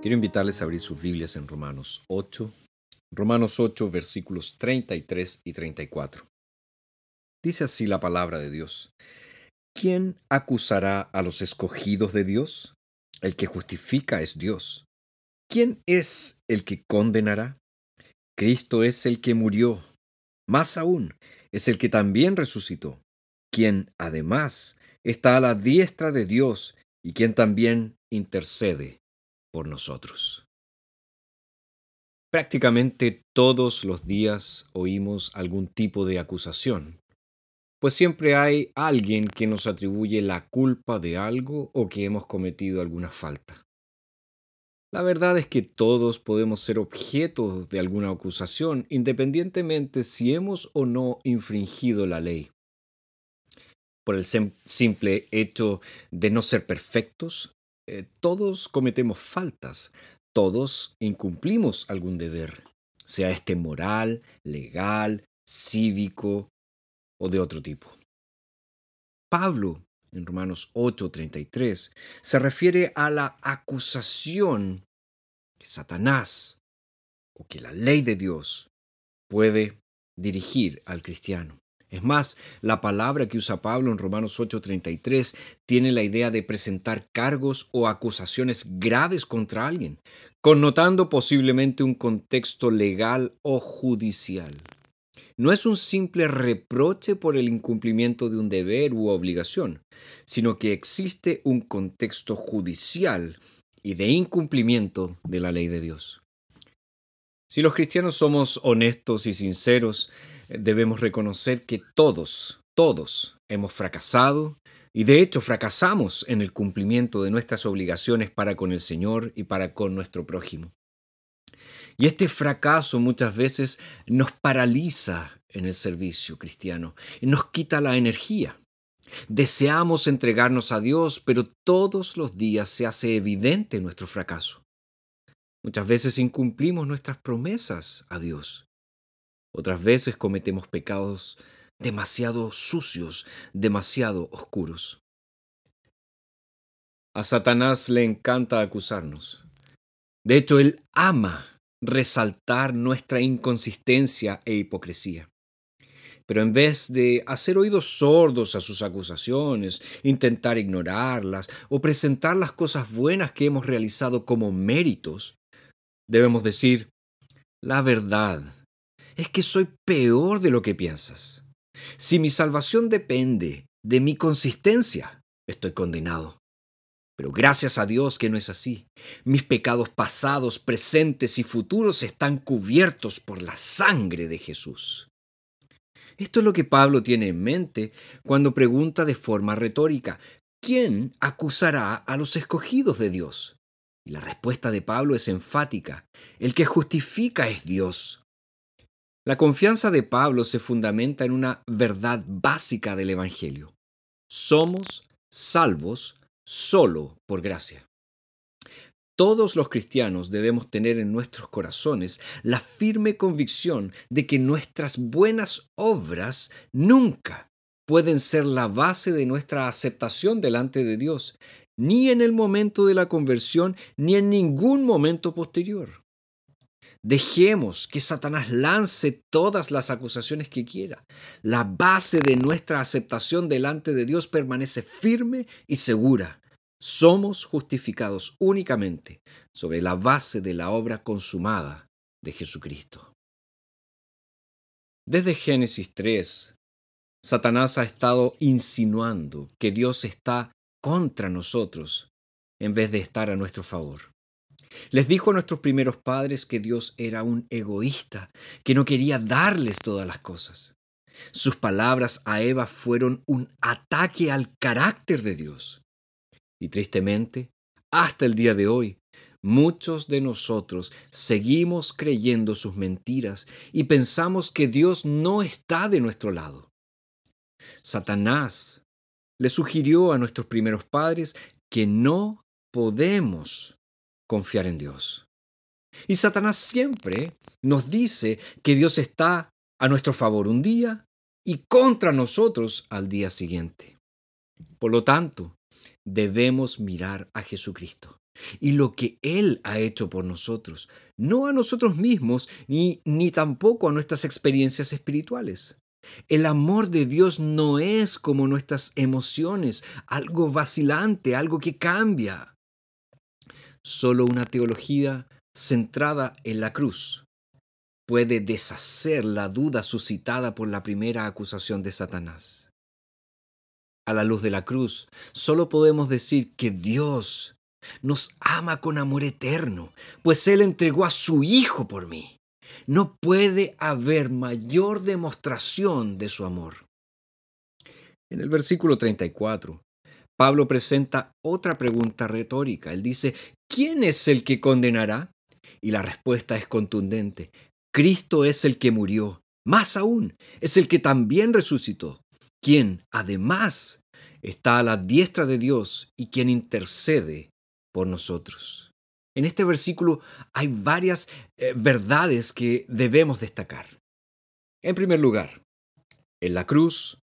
Quiero invitarles a abrir sus Biblias en Romanos 8, Romanos 8 versículos 33 y 34. Dice así la palabra de Dios. ¿Quién acusará a los escogidos de Dios? El que justifica es Dios. ¿Quién es el que condenará? Cristo es el que murió. Más aún, es el que también resucitó, quien además está a la diestra de Dios y quien también intercede por nosotros. Prácticamente todos los días oímos algún tipo de acusación, pues siempre hay alguien que nos atribuye la culpa de algo o que hemos cometido alguna falta. La verdad es que todos podemos ser objetos de alguna acusación, independientemente si hemos o no infringido la ley. Por el simple hecho de no ser perfectos, eh, todos cometemos faltas, todos incumplimos algún deber, sea este moral, legal, cívico o de otro tipo. Pablo, en Romanos 8:33, se refiere a la acusación que Satanás o que la ley de Dios puede dirigir al cristiano. Es más, la palabra que usa Pablo en Romanos 8:33 tiene la idea de presentar cargos o acusaciones graves contra alguien, connotando posiblemente un contexto legal o judicial. No es un simple reproche por el incumplimiento de un deber u obligación, sino que existe un contexto judicial y de incumplimiento de la ley de Dios. Si los cristianos somos honestos y sinceros, debemos reconocer que todos, todos hemos fracasado y de hecho fracasamos en el cumplimiento de nuestras obligaciones para con el Señor y para con nuestro prójimo. Y este fracaso muchas veces nos paraliza en el servicio cristiano nos quita la energía. Deseamos entregarnos a Dios, pero todos los días se hace evidente nuestro fracaso. Muchas veces incumplimos nuestras promesas a Dios otras veces cometemos pecados demasiado sucios, demasiado oscuros. A Satanás le encanta acusarnos. De hecho, él ama resaltar nuestra inconsistencia e hipocresía. Pero en vez de hacer oídos sordos a sus acusaciones, intentar ignorarlas o presentar las cosas buenas que hemos realizado como méritos, debemos decir, la verdad es que soy peor de lo que piensas. Si mi salvación depende de mi consistencia, estoy condenado. Pero gracias a Dios que no es así. Mis pecados pasados, presentes y futuros están cubiertos por la sangre de Jesús. Esto es lo que Pablo tiene en mente cuando pregunta de forma retórica, ¿quién acusará a los escogidos de Dios? Y la respuesta de Pablo es enfática, el que justifica es Dios. La confianza de Pablo se fundamenta en una verdad básica del Evangelio. Somos salvos solo por gracia. Todos los cristianos debemos tener en nuestros corazones la firme convicción de que nuestras buenas obras nunca pueden ser la base de nuestra aceptación delante de Dios, ni en el momento de la conversión, ni en ningún momento posterior. Dejemos que Satanás lance todas las acusaciones que quiera. La base de nuestra aceptación delante de Dios permanece firme y segura. Somos justificados únicamente sobre la base de la obra consumada de Jesucristo. Desde Génesis 3, Satanás ha estado insinuando que Dios está contra nosotros en vez de estar a nuestro favor. Les dijo a nuestros primeros padres que Dios era un egoísta, que no quería darles todas las cosas. Sus palabras a Eva fueron un ataque al carácter de Dios. Y tristemente, hasta el día de hoy, muchos de nosotros seguimos creyendo sus mentiras y pensamos que Dios no está de nuestro lado. Satanás le sugirió a nuestros primeros padres que no podemos confiar en Dios. Y Satanás siempre nos dice que Dios está a nuestro favor un día y contra nosotros al día siguiente. Por lo tanto, debemos mirar a Jesucristo, y lo que Él ha hecho por nosotros, no a nosotros mismos ni, ni tampoco a nuestras experiencias espirituales. El amor de Dios no es como nuestras emociones, algo vacilante, algo que cambia. Solo una teología centrada en la cruz puede deshacer la duda suscitada por la primera acusación de Satanás. A la luz de la cruz, solo podemos decir que Dios nos ama con amor eterno, pues Él entregó a su Hijo por mí. No puede haber mayor demostración de su amor. En el versículo 34, Pablo presenta otra pregunta retórica. Él dice, ¿quién es el que condenará? Y la respuesta es contundente. Cristo es el que murió, más aún, es el que también resucitó, quien además está a la diestra de Dios y quien intercede por nosotros. En este versículo hay varias eh, verdades que debemos destacar. En primer lugar, en la cruz,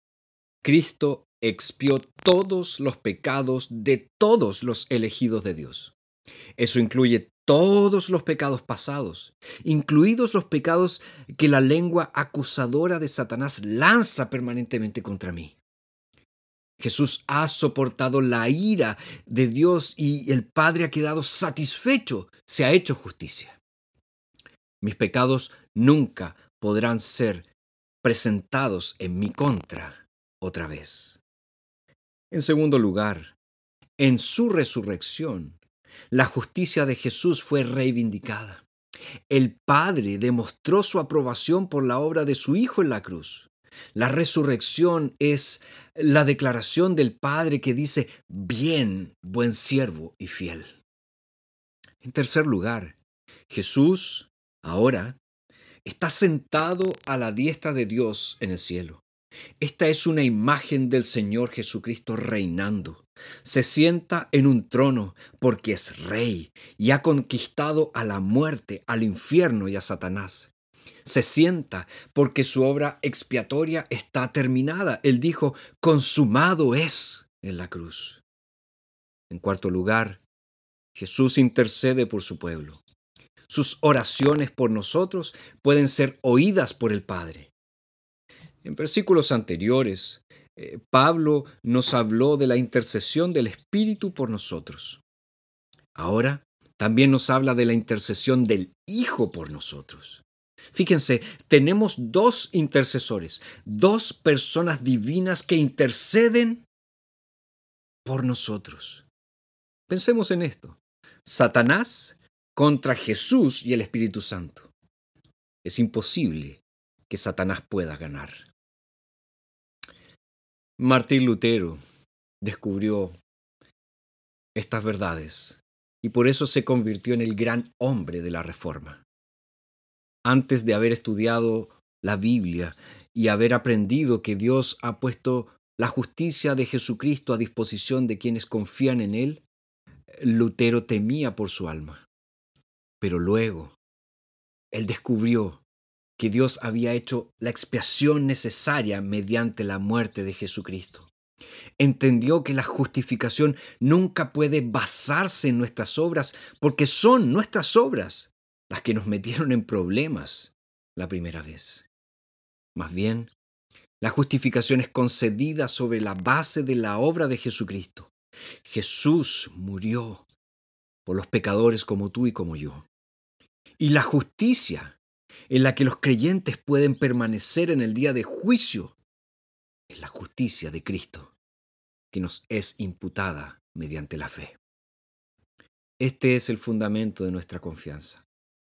Cristo expió todos los pecados de todos los elegidos de Dios. Eso incluye todos los pecados pasados, incluidos los pecados que la lengua acusadora de Satanás lanza permanentemente contra mí. Jesús ha soportado la ira de Dios y el Padre ha quedado satisfecho, se ha hecho justicia. Mis pecados nunca podrán ser presentados en mi contra otra vez. En segundo lugar, en su resurrección, la justicia de Jesús fue reivindicada. El Padre demostró su aprobación por la obra de su Hijo en la cruz. La resurrección es la declaración del Padre que dice, bien, buen siervo y fiel. En tercer lugar, Jesús ahora está sentado a la diestra de Dios en el cielo. Esta es una imagen del Señor Jesucristo reinando. Se sienta en un trono porque es rey y ha conquistado a la muerte, al infierno y a Satanás. Se sienta porque su obra expiatoria está terminada. Él dijo, consumado es en la cruz. En cuarto lugar, Jesús intercede por su pueblo. Sus oraciones por nosotros pueden ser oídas por el Padre. En versículos anteriores, eh, Pablo nos habló de la intercesión del Espíritu por nosotros. Ahora también nos habla de la intercesión del Hijo por nosotros. Fíjense, tenemos dos intercesores, dos personas divinas que interceden por nosotros. Pensemos en esto. Satanás contra Jesús y el Espíritu Santo. Es imposible que Satanás pueda ganar. Martín Lutero descubrió estas verdades y por eso se convirtió en el gran hombre de la Reforma. Antes de haber estudiado la Biblia y haber aprendido que Dios ha puesto la justicia de Jesucristo a disposición de quienes confían en Él, Lutero temía por su alma. Pero luego, él descubrió que Dios había hecho la expiación necesaria mediante la muerte de Jesucristo. Entendió que la justificación nunca puede basarse en nuestras obras porque son nuestras obras las que nos metieron en problemas la primera vez. Más bien, la justificación es concedida sobre la base de la obra de Jesucristo. Jesús murió por los pecadores como tú y como yo. Y la justicia en la que los creyentes pueden permanecer en el día de juicio, es la justicia de Cristo, que nos es imputada mediante la fe. Este es el fundamento de nuestra confianza.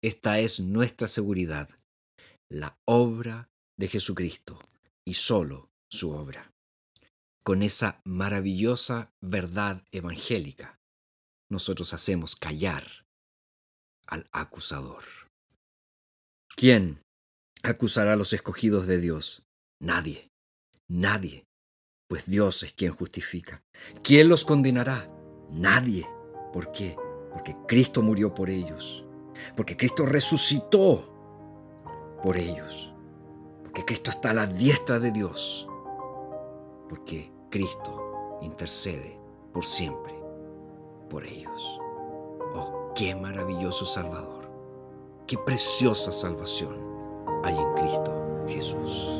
Esta es nuestra seguridad, la obra de Jesucristo y solo su obra. Con esa maravillosa verdad evangélica, nosotros hacemos callar al acusador. ¿Quién acusará a los escogidos de Dios? Nadie, nadie, pues Dios es quien justifica. ¿Quién los condenará? Nadie. ¿Por qué? Porque Cristo murió por ellos, porque Cristo resucitó por ellos, porque Cristo está a la diestra de Dios, porque Cristo intercede por siempre por ellos. Oh, qué maravilloso Salvador. Qué preciosa salvación hay en Cristo Jesús.